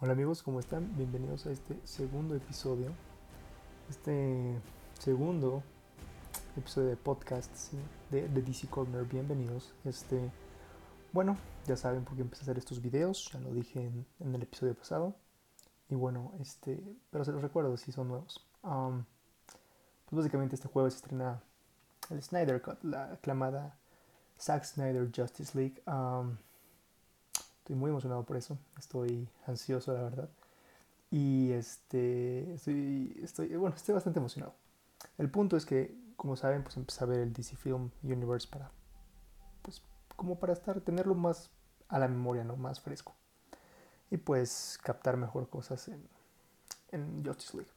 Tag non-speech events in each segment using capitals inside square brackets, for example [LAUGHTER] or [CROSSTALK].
Hola amigos, ¿cómo están? Bienvenidos a este segundo episodio. Este segundo episodio de podcast de, DC Corner. Bienvenidos. Este, bueno, ya saben por qué empecé a hacer estos videos. Ya lo dije en, el episodio pasado. Y bueno, este, pero se los recuerdo si son nuevos. Um, pues básicamente este jueves se estrena el Snyder Cut, la aclamada Zack Snyder Justice League. Um, Estoy muy emocionado por eso. Estoy ansioso, la verdad. Y este, estoy, estoy, bueno, estoy bastante emocionado. El punto es que, como saben, pues empecé a ver el DC Film Universe para, pues, como para estar, tenerlo más a la memoria, ¿no? Más fresco. Y pues captar mejor cosas en, en Justice League.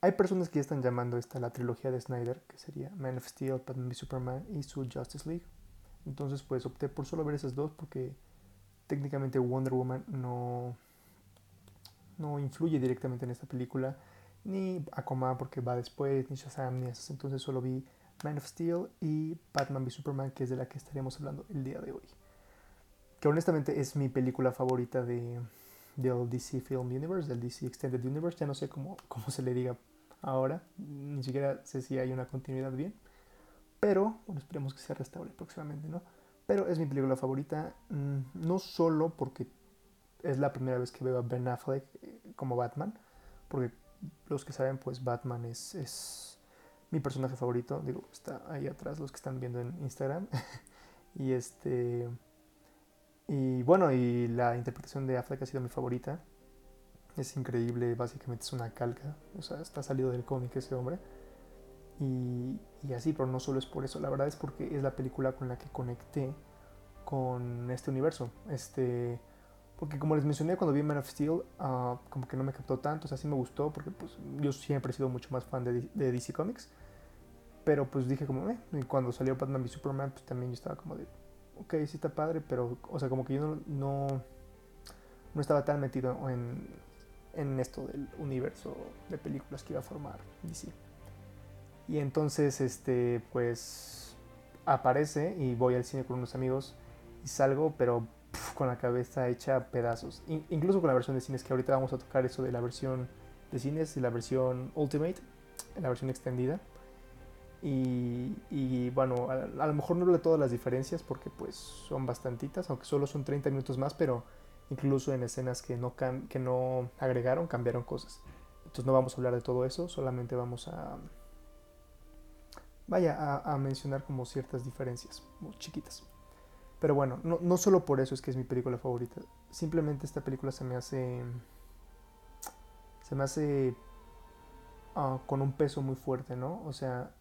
Hay personas que ya están llamando esta la trilogía de Snyder, que sería Man of Steel, Batman v Superman y su Justice League. Entonces pues opté por solo ver esas dos porque técnicamente Wonder Woman no, no influye directamente en esta película, ni Aquaman porque va después, ni Shazam, ni esas. Entonces solo vi Man of Steel y Batman v Superman, que es de la que estaremos hablando el día de hoy. Que honestamente es mi película favorita de, del DC Film Universe, del DC Extended Universe. Ya no sé cómo, cómo se le diga ahora, ni siquiera sé si hay una continuidad bien. Pero, bueno, esperemos que se restaure próximamente, ¿no? Pero es mi película favorita, mm, no solo porque es la primera vez que veo a Ben Affleck eh, como Batman, porque los que saben, pues Batman es, es mi personaje favorito, digo, está ahí atrás los que están viendo en Instagram. [LAUGHS] y este... Y bueno, y la interpretación de Affleck ha sido mi favorita. Es increíble, básicamente es una calca, o sea, está salido del cómic ese hombre. Y, así, pero no solo es por eso, la verdad es porque es la película con la que conecté con este universo. Este, porque como les mencioné cuando vi Man of Steel, ah, como que no me captó tanto, o sea, sí me gustó, porque pues yo siempre he sido mucho más fan de, DC Comics. Pero pues dije como, eh, y cuando salió Batman v Superman, pues también yo estaba como de, ok, sí está padre, pero, o sea, como que yo no, no, estaba tan metido en, en esto del universo de películas que iba a formar DC. Y entonces, este, pues aparece y voy al cine con unos amigos y salgo, pero con la cabeza hecha pedazos. incluso con la versión de cines que ahorita vamos a tocar eso de la versión de cines y la versión Ultimate, la versión extendida. Y, bueno, a, lo mejor no de todas las diferencias porque pues son bastantitas, aunque solo son 30 minutos más, pero incluso en escenas que no, que no agregaron, cambiaron cosas. Entonces no vamos a hablar de todo eso, solamente vamos a, vaya a, mencionar como ciertas diferencias muy chiquitas. Pero bueno, no, no, solo por eso es que es mi película favorita. Simplemente esta película se me hace. Se me hace. Ah, con un peso muy fuerte, ¿no? O sea,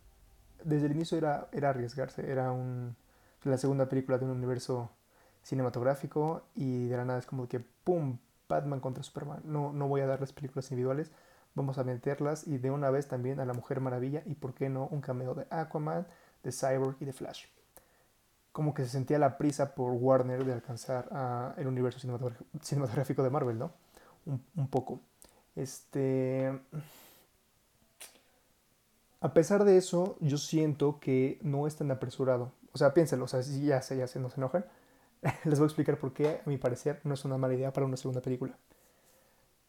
desde el inicio era, era arriesgarse. Era un, la segunda película de un universo cinematográfico. Y de la nada es como que, ¡pum! Batman contra Superman. No, no voy a dar las películas individuales vamos a meterlas y de una vez también a la Mujer Maravilla y por qué no un cameo de Aquaman, de Cyborg y de Flash. Como que se sentía la prisa por Warner de alcanzar el universo cinematográfico de Marvel, ¿no? Un, poco. Este... A pesar de eso, yo siento que no es tan apresurado. O sea, piénsenlo, o sea, ya sé, ya sé, no se enojan. [LAUGHS] Les voy a explicar por qué, a mi parecer, no es una mala idea para una segunda película.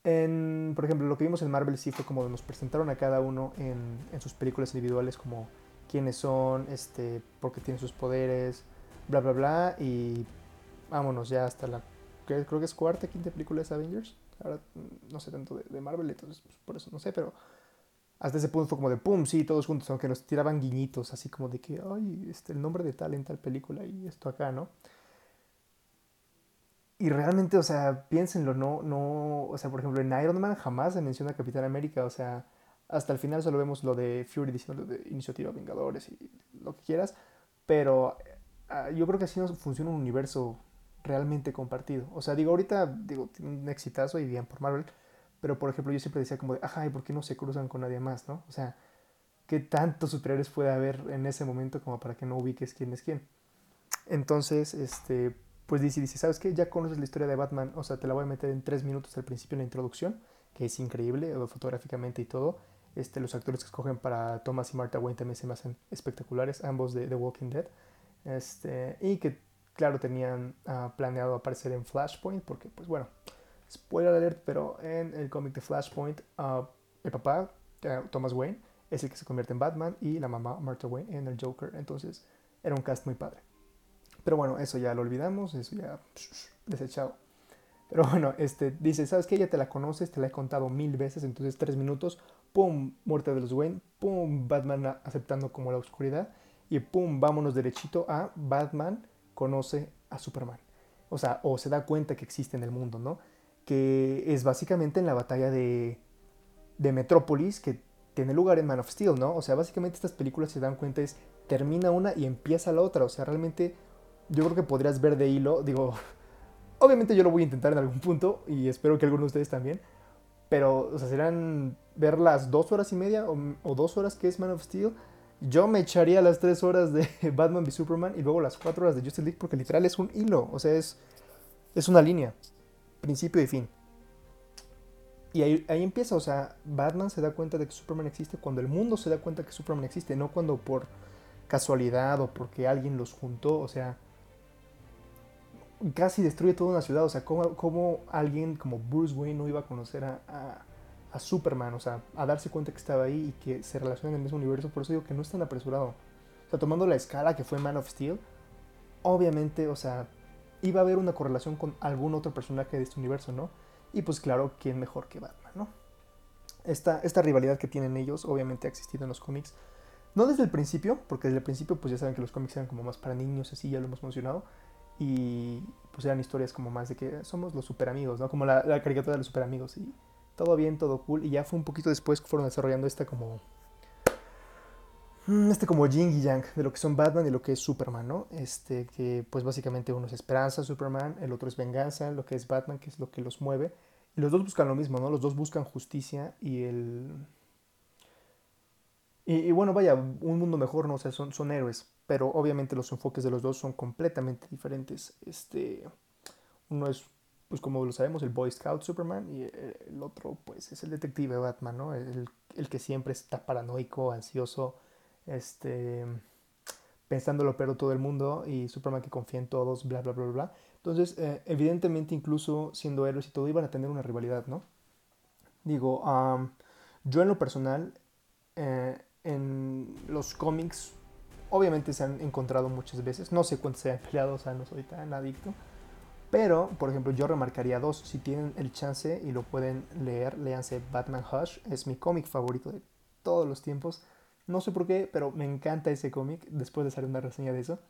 En, por ejemplo, lo que vimos en Marvel sí fue como nos presentaron a cada uno en, sus películas individuales como quiénes son, este, por qué tienen sus poderes, bla, bla, bla, y vámonos ya hasta la, creo que es cuarta, quinta película de Avengers. Ahora no sé tanto de, Marvel, entonces pues, por eso no sé, pero hasta ese punto fue como de pum, sí, todos juntos, aunque nos tiraban guiñitos, así como de que, ay, este, el nombre de tal en tal película y esto acá, ¿no? Y realmente, o sea, piénsenlo, no, no, o sea, por ejemplo, en Iron Man jamás se menciona Capitán América, o sea, hasta el final solo vemos lo de Fury diciendo de Iniciativa Vengadores y lo que quieras, pero ah, yo creo que así no funciona un universo realmente compartido. O sea, digo, ahorita, digo, un exitazo y bien por Marvel, pero por ejemplo, yo siempre decía como de, ajá, ¿y por qué no se cruzan con nadie más, no? O sea, ¿qué tantos superiores puede haber en ese momento como para que no ubiques quién es quién? Entonces, este, pues dice, dice, ¿sabes qué? Ya conoces la historia de Batman, o sea, te la voy a meter en tres minutos al principio en la introducción, que es increíble, fotográficamente y todo. Este, los actores que escogen para Thomas y Martha Wayne también se me hacen espectaculares, ambos de The Walking Dead. Este, y que, claro, tenían ah, planeado aparecer en Flashpoint, porque, pues bueno, spoiler alert, pero en el cómic de Flashpoint, uh, el papá, uh, Thomas Wayne, es el que se convierte en Batman y la mamá, Martha Wayne, en el Joker. Entonces, era un cast muy padre. Pero bueno, eso ya lo olvidamos, eso ya desechado. Pero bueno, este, dice, ¿sabes qué? Ya te la conoces, te la he contado mil veces, entonces tres minutos, ¡pum! Muerte de los Wayne, ¡pum! Batman aceptando como la oscuridad, y ¡pum! Vámonos derechito a Batman conoce a Superman. O sea, o se da cuenta que existe en el mundo, ¿no? Que es básicamente en la batalla de, de Metrópolis que tiene lugar en Man of Steel, ¿no? O sea, básicamente estas películas se dan cuenta es termina una y empieza la otra. O sea, realmente yo creo que podrías ver de hilo, digo, [LAUGHS] obviamente yo lo voy a intentar en algún punto y espero que algunos de ustedes también, pero, o sea, serán ver las dos horas y media o, dos horas que es Man of Steel. Yo me echaría las tres horas de [LAUGHS] Batman v Superman y luego las cuatro horas de Justice League porque literal es un hilo, o sea, es, es una línea, principio y fin. Y ahí, ahí, empieza, o sea, Batman se da cuenta de que Superman existe cuando el mundo se da cuenta que Superman existe, no cuando por casualidad o porque alguien los juntó, o sea, casi destruye toda una ciudad. O sea, ¿cómo, alguien como Bruce Wayne no iba a conocer a, a, Superman? O sea, a darse cuenta que estaba ahí y que se relaciona en el mismo universo. Por eso digo que no es tan apresurado. O sea, tomando la escala que fue Man of Steel, obviamente, o sea, iba a haber una correlación con algún otro personaje de este universo, ¿no? Y pues claro, ¿quién mejor que Batman, ¿no? Esta, esta rivalidad que tienen ellos obviamente ha existido en los cómics. No desde el principio, porque desde el principio pues ya saben que los cómics eran como más para niños, así ya lo hemos mencionado y pues eran historias como más de que somos los super amigos, ¿no? Como la, caricatura de los super amigos y todo bien, todo cool. Y ya fue un poquito después que fueron desarrollando esta como... Mm, este como yin y yang de lo que son Batman y lo que es Superman, ¿no? Este que pues básicamente uno es esperanza, Superman, el otro es venganza, lo que es Batman, que es lo que los mueve. Y los dos buscan lo mismo, ¿no? Los dos buscan justicia y el... Y, bueno, vaya, un mundo mejor, ¿no? O sea, son, son héroes pero obviamente los enfoques de los dos son completamente diferentes. Este, uno es, pues como lo sabemos, el Boy Scout Superman y el otro, pues es el detective Batman, ¿no? El, el que siempre está paranoico, ansioso, este, pensando lo peor todo el mundo y Superman que confía en todos, bla, bla, bla, bla. Entonces, eh, evidentemente, incluso siendo héroes y todo, iban a tener una rivalidad, ¿no? Digo, yo en lo personal, eh, en los cómics obviamente se han encontrado muchas veces. No sé cuántos se han peleado, o sea, no soy tan adicto. Pero, por ejemplo, yo remarcaría dos. Si tienen el chance y lo pueden leer, léanse Batman Hush. Es mi cómic favorito de todos los tiempos. No sé por qué, pero me encanta ese cómic. Después de hacer una reseña de eso.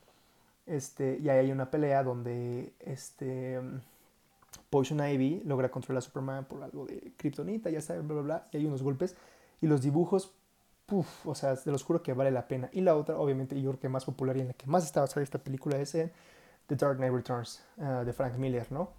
Este, y ahí hay una pelea donde este, Poison Ivy logra controlar a Superman por algo de Kryptonita, ya saben, bla, bla, bla. Y hay unos golpes. Y los dibujos o sea, te los juro que vale la pena. Y la otra, obviamente, yo creo que más popular y en la que más está basada esta película es en The Dark Knight Returns ah, de Frank Miller, ¿no?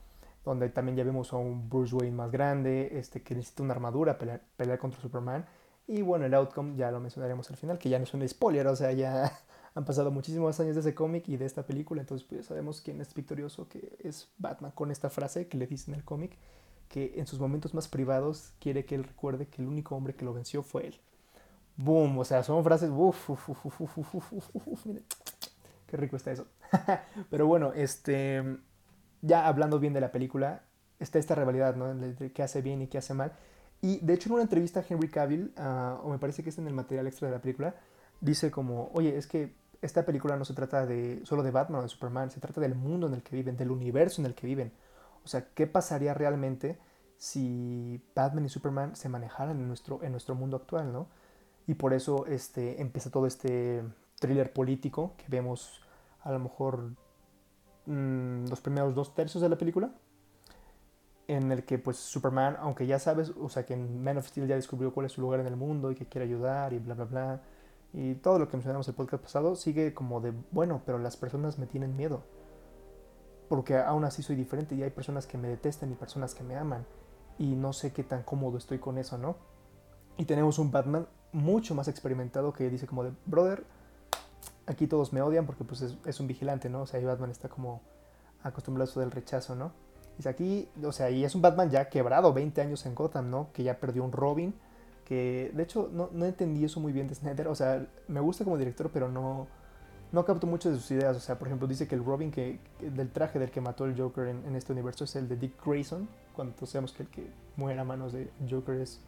Donde también ya vemos a un Bruce Wayne más grande, este, que necesita una armadura para pelear, contra Superman. Y bueno, el outcome ya lo mencionaremos al final, que ya no es un spoiler, o sea, ya [LAUGHS] han pasado muchísimos años de ese cómic y de esta película, entonces pues ya sabemos quién es victorioso, que es Batman, con esta frase que le dice en el cómic, que en sus momentos más privados quiere que él recuerde que el único hombre que lo venció fue él. Boom, o sea, son frases, uff, uff, uff, uff, uff, uff, uff, miren, qué rico está eso. [LAUGHS] Pero bueno, este, ya hablando bien de la película, está esta rivalidad, ¿no? De qué hace bien y qué hace mal. Y de hecho en una entrevista a Henry Cavill, o me parece que es en el material extra de la película, dice como, oye, es que esta película no se trata de solo de Batman o de Superman, se trata del mundo en el que viven, del universo en el que viven. O sea, ¿qué pasaría realmente si Batman y Superman se manejaran en nuestro, en nuestro mundo actual, ¿no? Y por eso este, empieza todo este thriller político que vemos a lo mejor mm, los primeros dos tercios de la película en el que pues Superman, aunque ya sabes, o sea que en Man of Steel ya descubrió cuál es su lugar en el mundo y que quiere ayudar y bla bla bla y todo lo que mencionamos en el podcast pasado sigue como de bueno, pero las personas me tienen miedo porque aún así soy diferente y hay personas que me detestan y personas que me aman y no sé qué tan cómodo estoy con eso, ¿no? Y tenemos un Batman mucho más experimentado que dice como de, brother, aquí todos me odian porque pues es, un vigilante, ¿no? O sea, y Batman está como acostumbrado a eso del rechazo, ¿no? Dice aquí, o sea, y es un Batman ya quebrado, 20 años en Gotham, ¿no? Que ya perdió un Robin, que de hecho no, no entendí eso muy bien de Snyder, o sea, me gusta como director, pero no, no capto muchas de sus ideas. O sea, por ejemplo, dice que el Robin que, del traje del que mató el Joker en, este universo es el de Dick Grayson, cuando sabemos que el que muere a manos de Joker es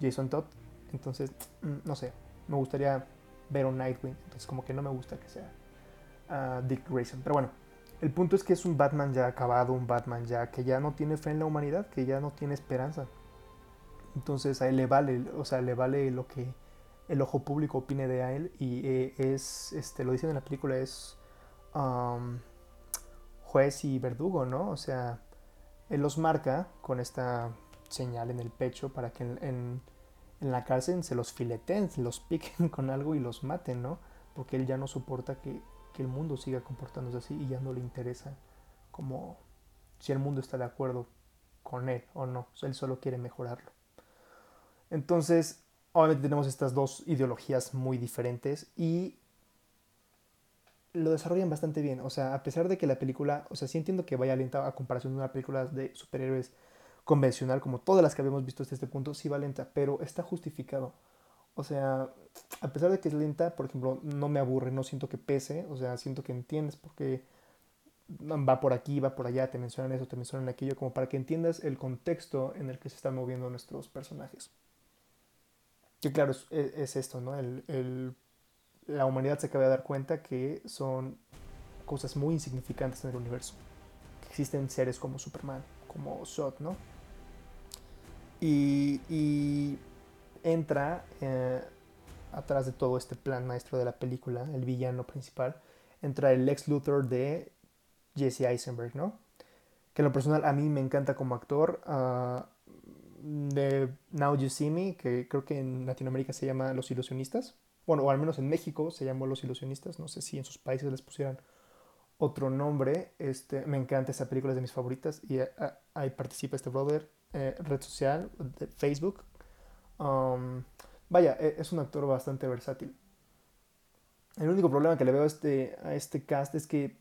Jason Todd. Entonces, mm, no sé, me gustaría ver un Nightwing. Entonces, como que no me gusta que sea uh, Dick Grayson. Pero bueno, el punto es que es un Batman ya acabado, un Batman ya que ya no tiene fe en la humanidad, que ya no tiene esperanza. Entonces a él le vale, o sea, le vale lo que el ojo público opine de él y eh, es, este, lo dicen en la película, es juez y verdugo, ¿no? O sea, él los marca con esta señal en el pecho para que en la cárcel se los fileten, se los piquen [LAUGHS] con algo y los maten, ¿no? Porque él ya no soporta que que el mundo siga comportándose así y ya no le interesa como si el mundo está de acuerdo con él o no. Él solo quiere mejorarlo. Entonces, obviamente tenemos estas dos ideologías muy diferentes y lo desarrollan bastante bien. O sea, a pesar de que la película, o sea, sí entiendo que vaya lenta a comparación de una película de superhéroes convencional, como todas las que habíamos visto hasta este punto, sí va lenta, pero está justificado. O sea, a pesar de que es lenta, por ejemplo, no me aburre, no siento que pese, o sea, siento que entiendes porque va por aquí, va por allá, te mencionan eso, te mencionan aquello, como para que entiendas el contexto en el que se están moviendo nuestros personajes. Que claro, es, esto, ¿no? El, la humanidad se acaba de dar cuenta que son cosas muy insignificantes en el universo. Que existen seres como Superman, como Zod, ¿no? Y, entra eh, atrás de todo este plan maestro de la película, el villano principal, entra el ex Luthor de Jesse Eisenberg, ¿no? Que en lo personal a mí me encanta como actor. Ah, de Now You See Me, que creo que en Latinoamérica se llama Los Ilusionistas. Bueno, o al menos en México se llamó Los Ilusionistas. No sé si en sus países les pusieran otro nombre. Este, me encanta esa película, es de mis favoritas. Y ah, ahí participa este brother. Eh, red social, de Facebook, Um, vaya, e, es un actor bastante versátil. El único problema que le veo a este, a este cast es que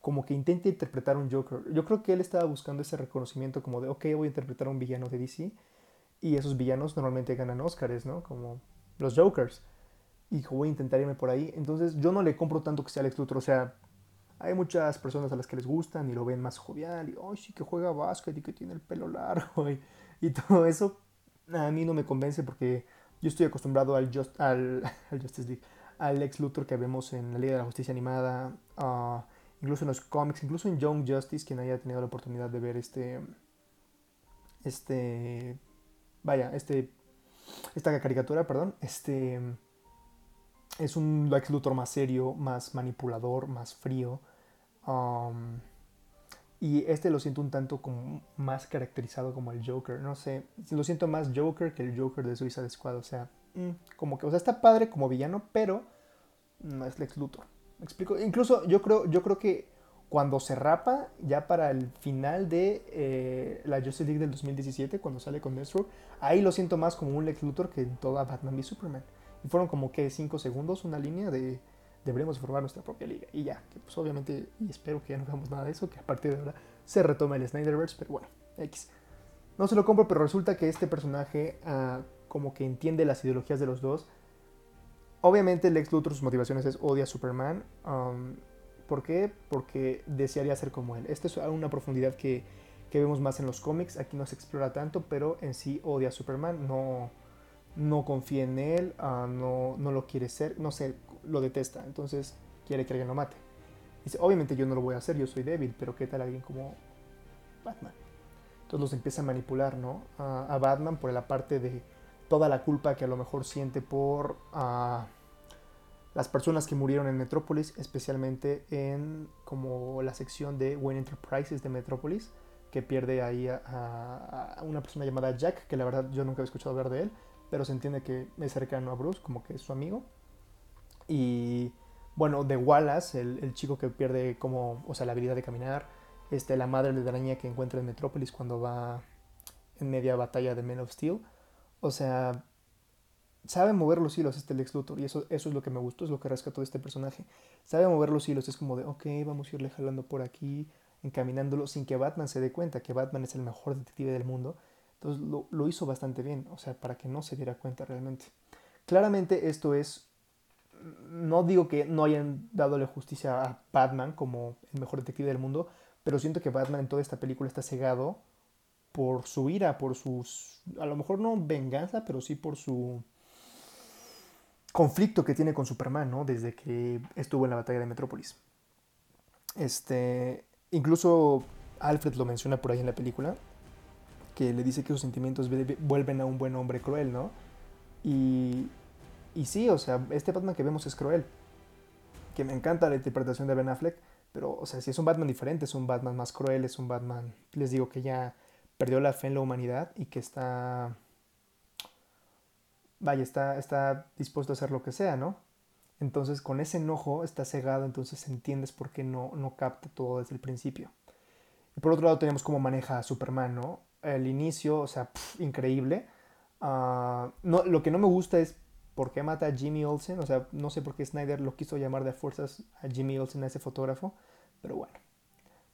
como que intenta interpretar un Joker. Yo creo que él estaba buscando ese reconocimiento como de, ok, voy a interpretar a un villano de DC. Y esos villanos normalmente ganan Oscars, ¿no? Como los Jokers. Y voy a intentar irme por ahí. Entonces yo no le compro tanto que sea Alex Luthor. O sea, hay muchas personas a las que les gustan y lo ven más jovial. Y, ay, sí que juega básquet y que tiene el pelo largo [LAUGHS] y, todo eso a mí no me convence porque yo estoy acostumbrado al, [LAUGHS] al, Justice League, al ex Luthor que vemos en la Liga de la Justicia Animada, uh, incluso en los cómics, incluso en Young Justice, quien haya tenido la oportunidad de ver este, este, vaya, este, esta caricatura, perdón, este, es un ex Luthor más serio, más manipulador, más frío. Um, y este lo siento un tanto como más caracterizado como el Joker. No sé, lo siento más Joker que el Joker de Suicide Squad. O sea, mm, como que, o sea, está padre como villano, pero no es Lex Luthor. ¿Me explico? Incluso yo creo, yo creo que cuando se rapa, ya para el final de eh, la Justice League del 2017, cuando sale con Deathstroke, ahí lo siento más como un Lex Luthor que en toda Batman v Superman. Y fueron como que 5 segundos, una línea de deberíamos formar nuestra propia liga. Y ya, que pues obviamente, y espero que ya no hagamos nada de eso, que a partir de ahora se retome el Snyderverse, pero bueno, X. No se lo compro, pero resulta que este personaje uh, como que entiende las ideologías de los dos. Obviamente Lex Luthor sus motivaciones es odia a Superman. Um, ¿Por qué? Porque desearía ser como él. Esta es una profundidad que, que, vemos más en los cómics. Aquí no se explora tanto, pero en sí odia a Superman. No, no confía en él, uh, no, no lo quiere ser. No sé, lo detesta, entonces quiere que alguien lo mate. Dice, obviamente yo no lo voy a hacer, yo soy débil, pero ¿qué tal alguien como Batman? Entonces los empieza a manipular, ¿no? A, Batman por la parte de toda la culpa que a lo mejor siente por las personas que murieron en Metrópolis, especialmente en como la sección de Wayne Enterprises de Metrópolis, que pierde ahí a, a, una persona llamada Jack, que la verdad yo nunca había escuchado hablar de él, pero se entiende que es cercano a Bruce, como que es su amigo. Y bueno, de Wallace, el, chico que pierde como, o sea, la habilidad de caminar. Este, la madre de araña que encuentra en Metrópolis cuando va en media batalla de Men of Steel. O sea, sabe mover los hilos este Lex Luthor y eso, eso es lo que me gustó, es lo que rescató de este personaje. Sabe mover los hilos, es como de, ok, vamos a irle jalando por aquí, encaminándolo sin que Batman se dé cuenta que Batman es el mejor detective del mundo. Entonces lo, lo hizo bastante bien, o sea, para que no se diera cuenta realmente. Claramente esto es no digo que no hayan dadole justicia a Batman como el mejor detective del mundo, pero siento que Batman en toda esta película está cegado por su ira, por sus, a lo mejor no venganza, pero sí por su conflicto que tiene con Superman, ¿no? Desde que estuvo en la batalla de Metrópolis. Este, incluso Alfred lo menciona por ahí en la película, que le dice que sus sentimientos vuelven a un buen hombre cruel, ¿no? Y, y sí, o sea, este Batman que vemos es cruel. Que me encanta la interpretación de Ben Affleck, pero, o sea, si es un Batman diferente, es un Batman más cruel, es un Batman, les digo que ya perdió la fe en la humanidad y que está, vaya, está, está dispuesto a hacer lo que sea, ¿no? Entonces, con ese enojo está cegado, entonces entiendes por qué no, no capta todo desde el principio. Y por otro lado tenemos cómo maneja a Superman, ¿no? El inicio, o sea, increíble. Ah, no, lo que no me gusta es por qué mata a Jimmy Olsen. O sea, no sé por qué Snyder lo quiso llamar de fuerzas a Jimmy Olsen, a ese fotógrafo. Pero bueno,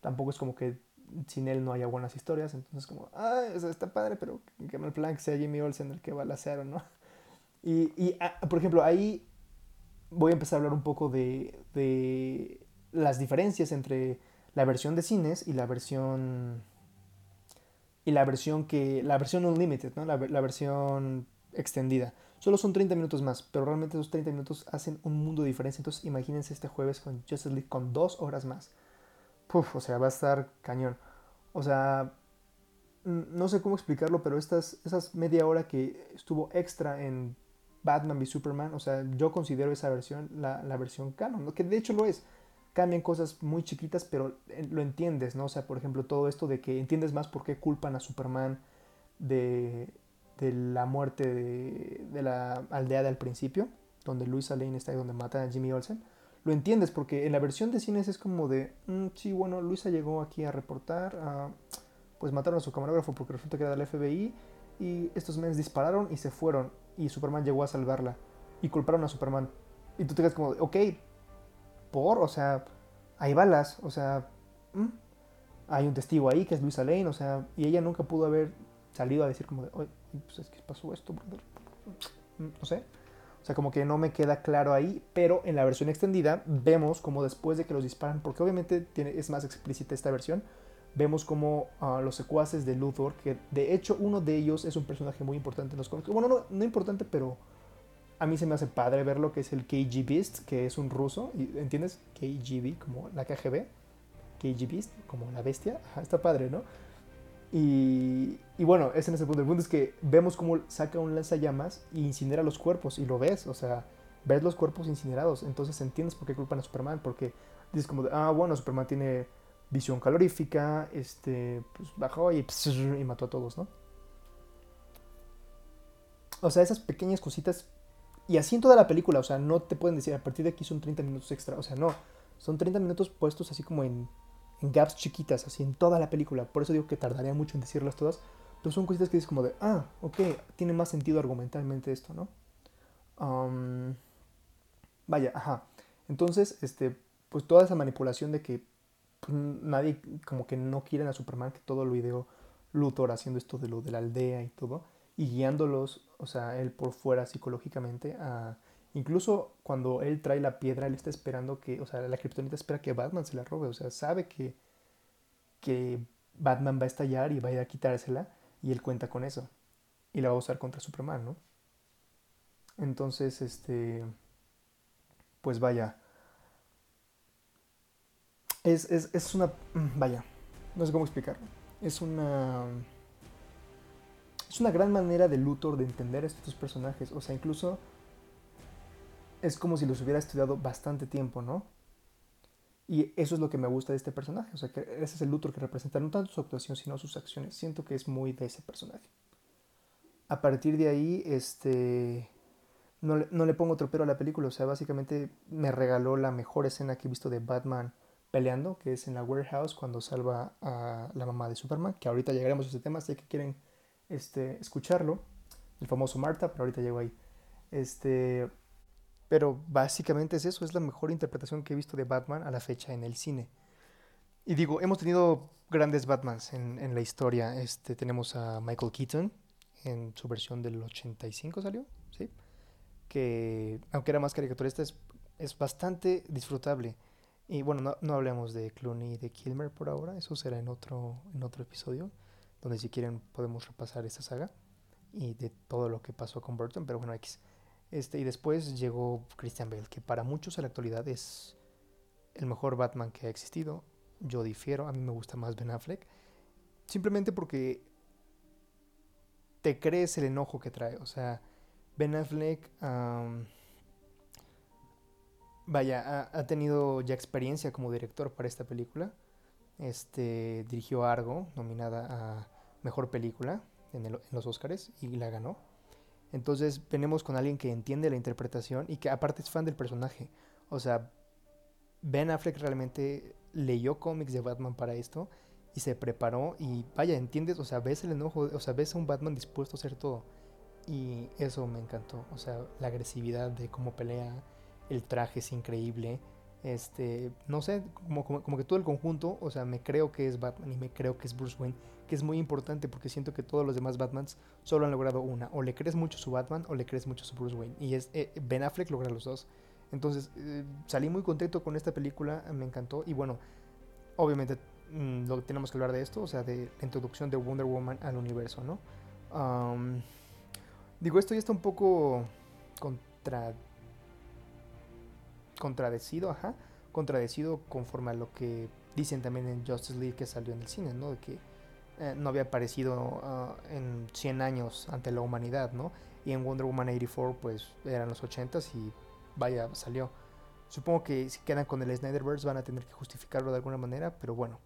tampoco es como que sin él no haya buenas historias. Entonces, como, ah, está padre, pero qué mal plan sea Jimmy Olsen el que va a ¿no? Y, y ah, por ejemplo, ahí voy a empezar a hablar un poco de, de las diferencias entre la versión de cines y la versión y la versión que la versión unlimited, ¿no? la, la versión extendida. Solo son 30 minutos más, pero realmente esos 30 minutos hacen un mundo de diferencia. Entonces imagínense este jueves con Justice League con dos horas más. Puf, o sea, va a estar cañón. O sea, no sé cómo explicarlo, pero estas, esas media hora que estuvo extra en Batman v Superman, o sea, yo considero esa versión la, versión canon, que de hecho lo es cambian cosas muy chiquitas, pero eh, lo entiendes, ¿no? O sea, por ejemplo, todo esto de que entiendes más por qué culpan a Superman de, la muerte de, la aldea del principio, donde Luisa Lane está ahí donde matan a Jimmy Olsen. Lo entiendes porque en la versión de cines es como de, mm, sí, bueno, Luisa llegó aquí a reportar, pues mataron a su camarógrafo porque resulta que era del FBI y estos men dispararon y se fueron y Superman llegó a salvarla y culparon a Superman. Y tú te quedas como, de, ok, por, o sea, hay balas, o sea, hay un testigo ahí que es Luisa Lane, o sea, y ella nunca pudo haber salido a decir como de, pues es que pasó esto. No sé. O sea, como que no me queda claro ahí, pero en la versión extendida vemos como después de que los disparan, porque obviamente tiene, es más explícita esta versión, vemos como uh, los secuaces de Luthor, que de hecho uno de ellos es un personaje muy importante en los cómics. Bueno, no, no importante, pero a mí se me hace padre ver lo que es el KG Beast, que es un ruso, ¿entiendes? KGB, como la KGB, KG Beast, como la bestia, está padre, ¿no? Y, bueno, ese es el punto. El punto es que vemos cómo saca un lanzallamas y incinera los cuerpos, y lo ves, o sea, ves los cuerpos incinerados, entonces entiendes por qué culpan a Superman, porque dices como, de, ah, bueno, Superman tiene visión calorífica, este, pues bajó y, y mató a todos, ¿no? O sea, esas pequeñas cositas y así en toda la película, o sea, no te pueden decir a partir de aquí son 30 minutos extra, o sea, no, son 30 minutos puestos así como en, gaps chiquitas, así en toda la película. Por eso digo que tardaría mucho en decirlas todas, pero son cositas que dices como de, ah, ok, tiene más sentido argumentalmente esto, ¿no? vaya, ajá. Entonces, este, pues toda esa manipulación de que pues, nadie como que no quieren a Superman, que todo lo ideó Luthor haciendo esto de lo de la aldea y todo y guiándolos, o sea, él por fuera psicológicamente a... Incluso cuando él trae la piedra, él está esperando que, o sea, la kriptonita espera que Batman se la robe, o sea, sabe que, que Batman va a estallar y va a quitársela y él cuenta con eso y la va a usar contra Superman, ¿no? Entonces, este, pues vaya, es, es, es una, vaya, no sé cómo explicarlo, es una es una gran manera de Luthor de entender a estos personajes. O sea, incluso es como si los hubiera estudiado bastante tiempo, ¿no? Y eso es lo que me gusta de este personaje. O sea, que ese es el Luthor que representa no tanto su actuación, sino sus acciones. Siento que es muy de ese personaje. A partir de ahí, este. No le, no le pongo tropero a la película. O sea, básicamente me regaló la mejor escena que he visto de Batman peleando, que es en la warehouse cuando salva a la mamá de Superman. Que ahorita llegaremos a ese tema. Sé que quieren este, escucharlo, el famoso Marta, pero ahorita llego ahí. Este, pero básicamente es eso, es la mejor interpretación que he visto de Batman a la fecha en el cine. Y digo, hemos tenido grandes Batmans en, en la historia. Este, tenemos a Michael Keaton en su versión del 85 salió, ¿sí? que aunque era más caricaturista, es, es bastante disfrutable. Y bueno, no, no, hablemos de Clooney y de Kilmer por ahora, eso será en otro, en otro episodio, donde si quieren podemos repasar esta saga y de todo lo que pasó con Burton, pero bueno, X. Este, y después llegó Christian Bale, que para muchos en la actualidad es el mejor Batman que ha existido. Yo difiero, a mí me gusta más Ben Affleck. Simplemente porque te crees el enojo que trae. O sea, Ben Affleck, vaya, ha, tenido ya experiencia como director para esta película. Este, dirigió Argo, nominada a Mejor Película en, en los Oscars, y la ganó. Entonces venimos con alguien que entiende la interpretación y que aparte es fan del personaje. O sea, Ben Affleck realmente leyó cómics de Batman para esto y se preparó y vaya, entiendes, o sea, ves el enojo, o sea, ves a un Batman dispuesto a hacer todo. Y eso me encantó, o sea, la agresividad de cómo pelea, el traje es increíble. Este, no sé, como, como, que todo el conjunto, o sea, me creo que es Batman y me creo que es Bruce Wayne, que es muy importante porque siento que todos los demás Batmans solo han logrado una, o le crees mucho su Batman o le crees mucho su Bruce Wayne, y es eh, Ben Affleck logra los dos. Entonces, eh, salí muy contento con esta película, me encantó, y bueno, obviamente mm, lo, tenemos que hablar de esto, o sea, de la introducción de Wonder Woman al universo, ¿no? digo, esto ya está un poco contra contradecido, ajá, contradecido conforme a lo que dicen también en Justice League que salió en el cine, ¿no? De que eh, no había aparecido ah, en 100 años ante la humanidad, ¿no? Y en Wonder Woman 84 pues eran los 80s y vaya, salió. Supongo que si quedan con el Snyderverse van a tener que justificarlo de alguna manera, pero bueno.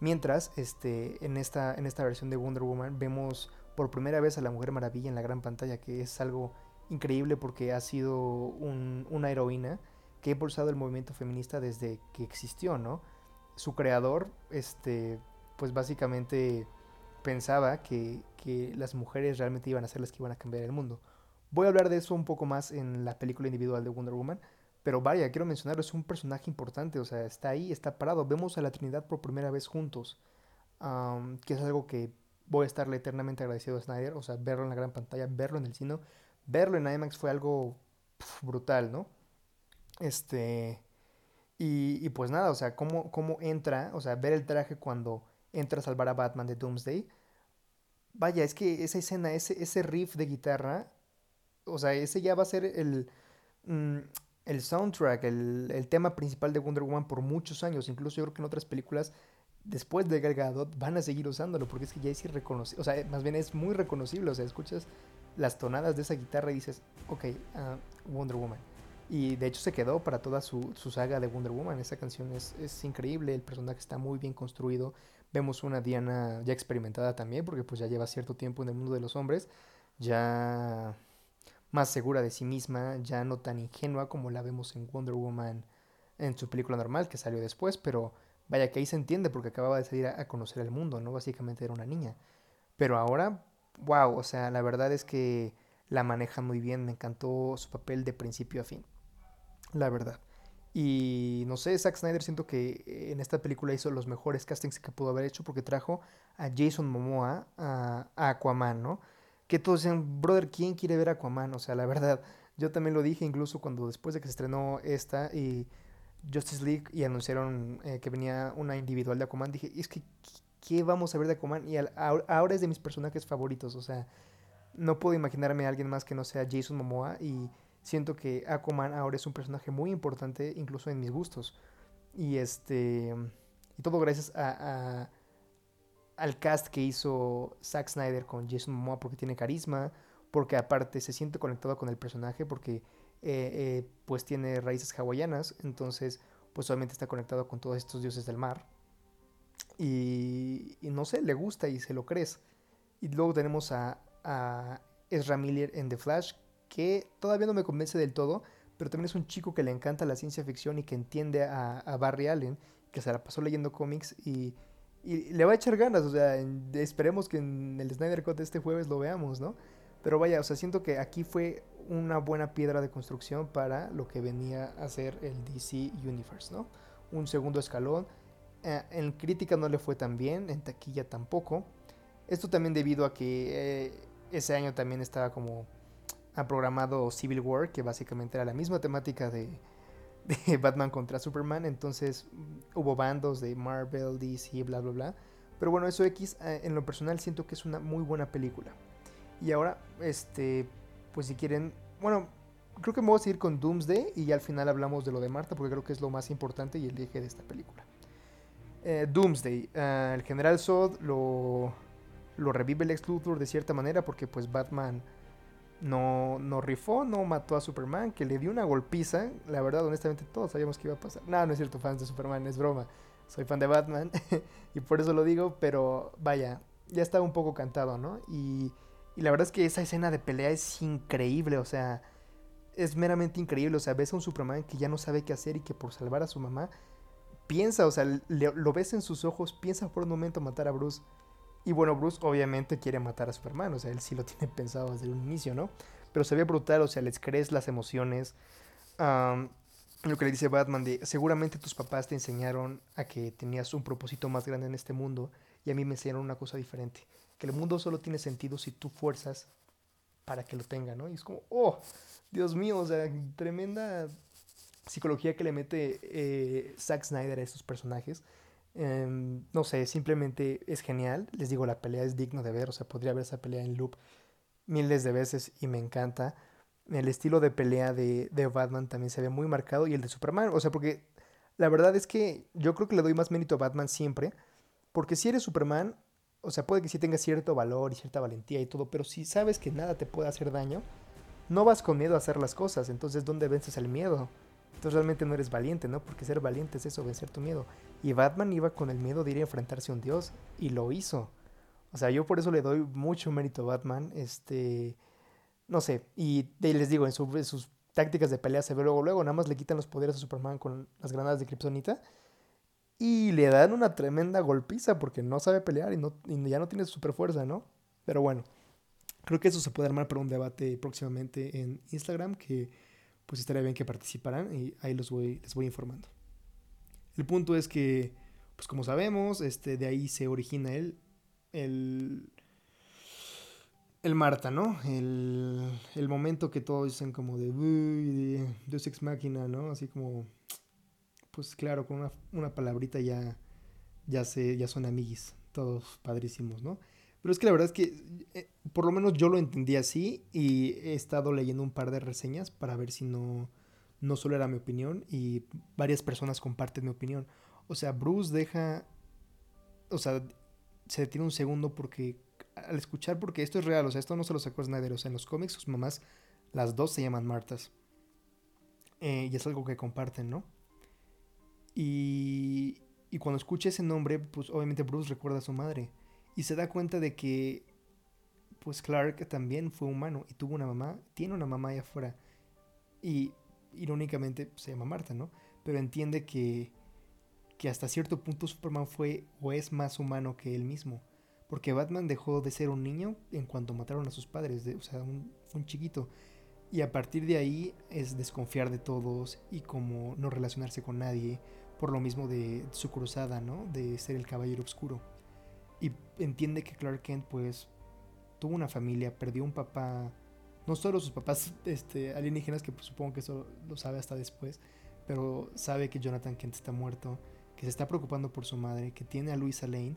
Mientras, este, en, esta, en esta versión de Wonder Woman vemos por primera vez a la Mujer Maravilla en la gran pantalla, que es algo increíble porque ha sido una heroína que ha impulsado el movimiento feminista desde que existió, ¿no? Su creador, este, pues básicamente pensaba que, que, las mujeres realmente iban a ser las que iban a cambiar el mundo. Voy a hablar de eso un poco más en la película individual de Wonder Woman, pero vaya, quiero mencionarlo, es un personaje importante, o sea, está ahí, está parado. Vemos a la Trinidad por primera vez juntos, que es algo que voy a estarle eternamente agradecido a Snyder, o sea, verlo en la gran pantalla, verlo en el cine, verlo en IMAX fue algo brutal, ¿no? Este. Y, pues nada, o sea, cómo, cómo entra, o sea, ver el traje cuando entra a salvar a Batman de Doomsday. Vaya, es que esa escena, ese, ese riff de guitarra, o sea, ese ya va a ser el, mm, el soundtrack, el, el, tema principal de Wonder Woman por muchos años. Incluso yo creo que en otras películas, después de Gal Gadot, van a seguir usándolo, porque es que ya es irreconocible, o sea, más bien es muy reconocible, o sea, escuchas las tonadas de esa guitarra y dices, ok, uh, Wonder Woman. Y de hecho se quedó para toda su, saga de Wonder Woman. Esa canción es, increíble, el personaje está muy bien construido. Vemos una Diana ya experimentada también, porque pues ya lleva cierto tiempo en el mundo de los hombres, ya más segura de sí misma, ya no tan ingenua como la vemos en Wonder Woman en su película normal que salió después, pero vaya que ahí se entiende porque acababa de salir a, conocer el mundo, ¿no? Básicamente era una niña. Pero ahora, wow, o sea, la verdad es que la maneja muy bien, me encantó su papel de principio a fin la verdad. Y no sé, Zack Snyder siento que en esta película hizo los mejores castings que pudo haber hecho porque trajo a Jason Momoa a, Aquaman, ¿no? Que todos decían, brother, ¿quién quiere ver Aquaman? O sea, la [LAUGHS] verdad, yo también lo dije incluso cuando después de que se estrenó esta y Justice League y anunciaron eh, que venía una individual de Aquaman, dije, es que, ¿qué vamos a ver de Aquaman? Y ahora es de mis personajes favoritos, o sea, no puedo imaginarme a alguien más que no sea Jason Momoa y siento que Aquaman ahora es un personaje muy importante, incluso en mis gustos. Y este. Y todo gracias a, al cast que hizo Zack Snyder con Jason Momoa, porque tiene carisma, porque aparte se siente conectado con el personaje, porque eh, eh, pues tiene raíces hawaianas, entonces pues obviamente está conectado con todos estos dioses del mar. Y, y no sé, le gusta y se lo crees. Y luego tenemos a, a Ezra Miller en The Flash, que todavía no me convence del todo, pero también es un chico que le encanta la ciencia ficción y que entiende a, Barry Allen, que se la pasó leyendo cómics y, le va a echar ganas, o sea, esperemos que en el Snyder Cut este jueves lo veamos, ¿no? Pero vaya, o sea, siento que aquí fue una buena piedra de construcción para lo que venía a ser el DC Universe, ¿no? Un segundo escalón. Eh, en crítica no le fue tan bien, en taquilla tampoco. Esto también debido a que eh, ese año también estaba como ha programado Civil War, que básicamente era la misma temática de, [LAUGHS] Batman contra Superman. Entonces hubo bandos de Marvel, DC, bla, bla, bla. Pero bueno, eso X, eh, en lo personal siento que es una muy buena película. Y ahora, este, pues si quieren, bueno, creo que me voy a seguir con Doomsday y al final hablamos de lo de Marta porque creo que es lo más importante y el eje de esta película. Eh, Doomsday, eh, el general Zod lo, lo revive el ex Luthor de cierta manera porque pues Batman no, no rifó, no mató a Superman, que le dio una golpiza. La verdad, honestamente, todos sabíamos que iba a pasar. No, no es cierto, fans de Superman, es broma. Soy fan de Batman [LAUGHS] y por eso lo digo, pero vaya, ya está un poco cantado, ¿no? Y, y la verdad es que esa escena de pelea es increíble, o sea, es meramente increíble. O sea, ves a un Superman que ya no sabe qué hacer y que por salvar a su mamá piensa, o sea, lo ves en sus ojos, piensa por un momento matar a Bruce. Y bueno, Bruce obviamente quiere matar a Superman, o sea, él sí lo [LAUGHS] tiene pensado desde un inicio, ¿no? Pero se ve brutal, o sea, les crees las emociones. lo que le dice Batman de, seguramente tus papás te enseñaron a que tenías un propósito más grande en este mundo y a mí me enseñaron una cosa diferente, que el mundo solo tiene sentido si tú fuerzas para que lo tenga, ¿no? Y es como, oh, Dios mío, o sea, tremenda psicología que le mete eh, Zack Snyder a estos personajes. Em, no sé, simplemente es genial. Les digo, la pelea es digno de ver. O sea, podría ver esa pelea en loop miles de veces y me encanta. El estilo de pelea de, de, Batman también se ve muy marcado y el de Superman. O sea, porque la verdad es que yo creo que le doy más mérito a Batman siempre. Porque si eres Superman, o sea, puede que sí tenga cierto valor y cierta valentía y todo, pero si sabes que nada te puede hacer daño, no vas con miedo a hacer las cosas. Entonces, ¿dónde vences el miedo? Entonces realmente no eres valiente, ¿no? Porque ser valiente es eso, vencer tu miedo. Y Batman iba con el miedo de ir a enfrentarse a un dios y lo hizo. O sea, yo por eso le doy mucho mérito a Batman. Este, no sé, y, les digo, en, sus tácticas de pelea se ve luego, luego, nada más le quitan los poderes a Superman con las granadas de Kryptonita. Y le dan una tremenda golpiza porque no sabe pelear y, no, ya no tiene super fuerza, ¿no? Pero bueno, creo que eso se puede armar para un debate próximamente en Instagram que pues estaría bien que participaran y ahí los voy, les voy informando. El punto es que, pues como sabemos, este, de ahí se origina el, el, el Marta, ¿no? El, el momento que todos dicen como de, de Deus Ex Máquina, ¿no? Así como, pues claro, con una, una palabrita ya, ya, se, ya son amiguis, todos padrísimos, ¿no? Pero es que la verdad es que eh, por lo menos yo lo entendí así y he estado leyendo un par de reseñas para ver si no, no solo era mi opinión y varias personas comparten mi opinión. O sea, Bruce deja, o sea, se detiene un segundo porque al escuchar, porque esto es real, o sea, esto no se lo sacó Snyder, o sea, en los cómics sus mamás, las dos se llaman Martas. Eh, y es algo que comparten, ¿no? Y, y cuando escucha ese nombre, pues obviamente Bruce recuerda a su madre y se da cuenta de que pues Clark también fue humano y tuvo una mamá, tiene una mamá allá afuera y irónicamente se llama Marta, ¿no? Pero entiende que, que hasta cierto punto Superman fue o es más humano que él mismo. Porque Batman dejó de ser un niño en cuanto mataron a sus padres, o sea, un, un chiquito. Y a partir de ahí es desconfiar de todos y como no relacionarse con nadie, por lo mismo de su cruzada, ¿no? De ser el caballero oscuro y entiende que Clark Kent pues tuvo una familia, perdió un papá, no solo sus papás [LAUGHS] este, alienígenas, que pues, supongo que eso lo sabe hasta después, pero sabe que Jonathan Kent está muerto, que se está preocupando por su madre, que tiene a Luisa Lane,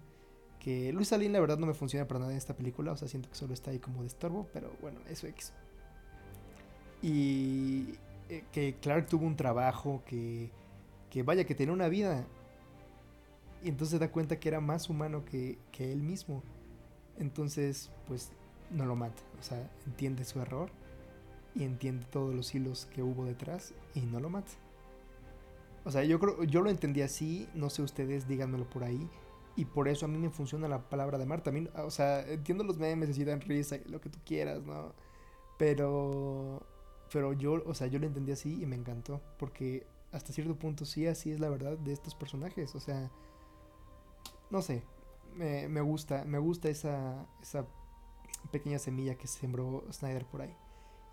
que Luisa Lane la verdad no me funciona para nada en esta película, o sea, siento que solo está ahí como de estorbo, pero bueno, eso X. Y eh, que Clark tuvo un trabajo, que, que vaya, que tenía una vida, y entonces da cuenta que era más humano que, él mismo. Entonces, pues no lo mata. O sea, entiende su error y entiende todos los hilos que hubo detrás y no lo mata. O sea, yo creo, yo lo entendí así, no sé ustedes, díganmelo por ahí. Y por eso a mí me funciona la palabra de Marta. o sea, entiendo los memes y dan risa, lo que tú quieras, ¿no? Pero, pero yo, o sea, yo lo entendí así y me encantó. Porque hasta cierto punto sí, así es la verdad de estos personajes. O sea, no sé, me, gusta, me gusta esa, esa pequeña semilla que sembró Snyder por ahí.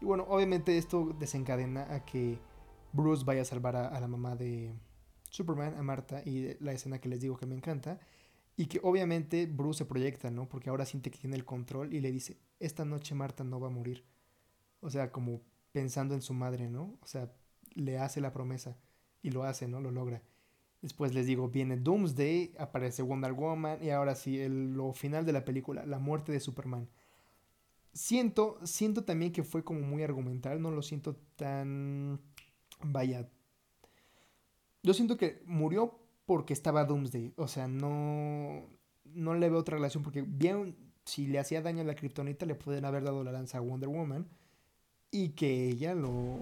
Y bueno, obviamente esto desencadena a que Bruce vaya a salvar a, la mamá de Superman, a Marta, y la escena que les digo que me encanta. Y que obviamente Bruce se proyecta, ¿no? Porque ahora siente que tiene el control y le dice, esta noche Marta no va a morir. O sea, como pensando en su madre, ¿no? O sea, le hace la promesa y lo hace, ¿no? Lo logra. Después les digo, viene Doomsday, aparece Wonder Woman y ahora sí, el, lo final de la película, la muerte de Superman. Siento, siento también que fue como muy argumental, no lo siento tan... Vaya. Yo siento que murió porque estaba Doomsday, o sea, no... No le veo otra relación porque bien, si le hacía daño a la kriptonita le pueden haber dado la lanza a Wonder Woman y que ella lo,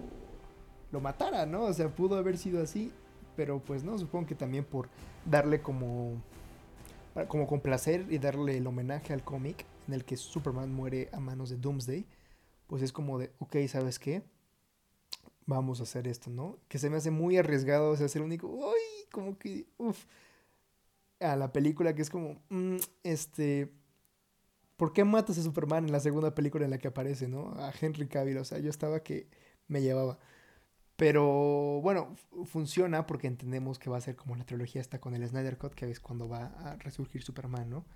lo matara, ¿no? O sea, pudo haber sido así, pero pues no, supongo que también por darle como, como complacer y darle el homenaje al cómic en el que Superman muere a manos de Doomsday, pues es como de, ok, ¿sabes qué? Vamos a hacer esto, ¿no? Que se me hace muy arriesgado, o sea, ser el único, uy, como que, uff, a la película que es como, mm, este, ¿por qué matas a Superman en la segunda película en la que aparece, no? A Henry Cavill, o sea, yo estaba que me llevaba. Pero bueno, funciona porque entendemos que va a ser como la trilogía está con el Snyder Cut, que es cuando va a resurgir Superman, ¿no?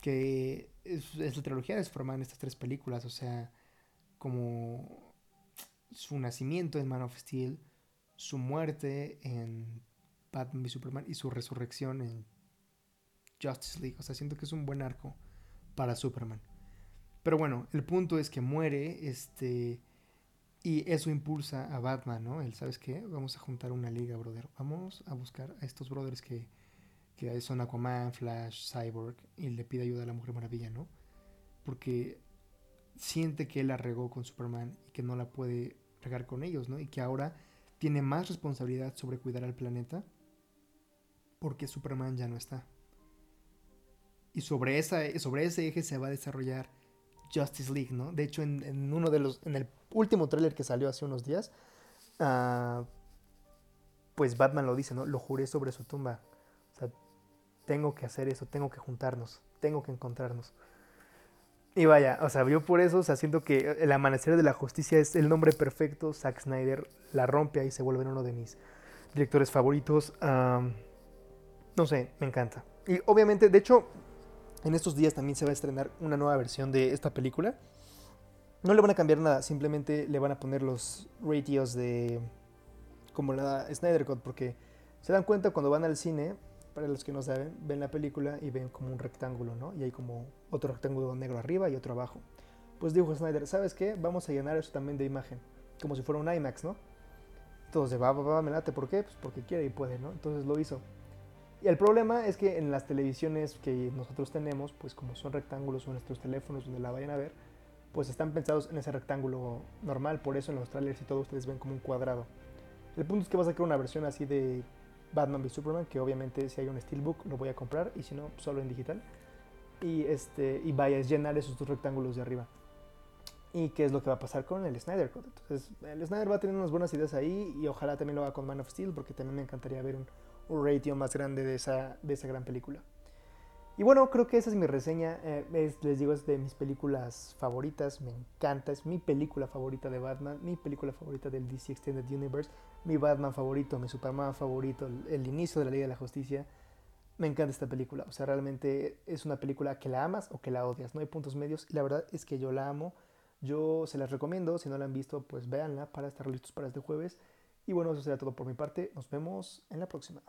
Que es, la trilogía de Superman, estas tres películas, o sea, como su nacimiento en Man of Steel, su muerte en Batman y Superman y su resurrección en Justice League. O sea, siento que es un buen arco para Superman. Pero bueno, el punto es que muere, este, y eso impulsa a Batman, ¿no? Él, ¿sabes qué? Vamos a juntar una liga, brother. Vamos a buscar a estos brothers que, que son Aquaman, Flash, Cyborg, y le pide ayuda a la Mujer Maravilla, ¿no? Porque siente que él la regó con Superman y que no la puede regar con ellos, ¿no? Y que ahora tiene más responsabilidad sobre cuidar al planeta porque Superman ya no está. Y sobre, esa, sobre ese eje se va a desarrollar Justice League, ¿no? De hecho, en, uno de los. En el último tráiler que salió hace unos días. Uh, pues Batman lo dice, ¿no? Lo juré sobre su tumba. O sea, tengo que hacer eso, tengo que juntarnos, tengo que encontrarnos. Y vaya, o sea, yo por eso, o sea, siento que El Amanecer de la Justicia es el nombre perfecto. Zack Snyder la rompe ahí, se vuelve uno de mis directores favoritos. no sé, me encanta. Y obviamente, de hecho, en estos días también se va a estrenar una nueva versión de esta película. No le van a cambiar nada, simplemente le van a poner los ratios de como la Snyder Cut, porque se dan cuenta cuando van al cine, para los que no saben, ven la película y ven como un rectángulo, ¿no? Y hay como otro rectángulo negro arriba y otro abajo. Pues dijo Snyder, ¿sabes qué? Vamos a llenar eso también de imagen, como si fuera un IMAX, ¿no? Entonces, va, va, va, me late, ¿por qué? Pues porque quiere y puede, ¿no? Entonces lo hizo. Y el problema es que en las televisiones que nosotros tenemos, pues como son rectángulos o nuestros teléfonos donde la vayan a ver, pues están pensados en ese rectángulo normal, por eso en los trailers y todo ustedes ven como un cuadrado. El punto es que va a sacar una versión así de Batman v Superman, que obviamente si hay un steelbook lo voy a comprar y si no, solo en digital. Y, este, y vaya a llenar esos dos rectángulos de arriba. Y qué es lo que va a pasar con el Snyder Cut. Entonces, el Snyder va a tener unas buenas ideas ahí y ojalá también lo haga con Man of Steel, porque también me encantaría ver un, un ratio más grande de esa, de esa gran película. Y bueno, creo que esa es mi reseña. Eh, les digo, es de mis películas favoritas. Me encanta. Es mi película favorita de Batman. Mi película favorita del DC Extended Universe. Mi Batman favorito. Mi Superman favorito. El, inicio de la Ley de la Justicia. Me encanta esta película. O sea, realmente es una película que la amas o que la odias. No hay puntos medios. Y la verdad es que yo la amo. Yo se las recomiendo. Si no la han visto, pues véanla para estar listos para este jueves. Y bueno, eso será todo por mi parte. Nos vemos en la próxima.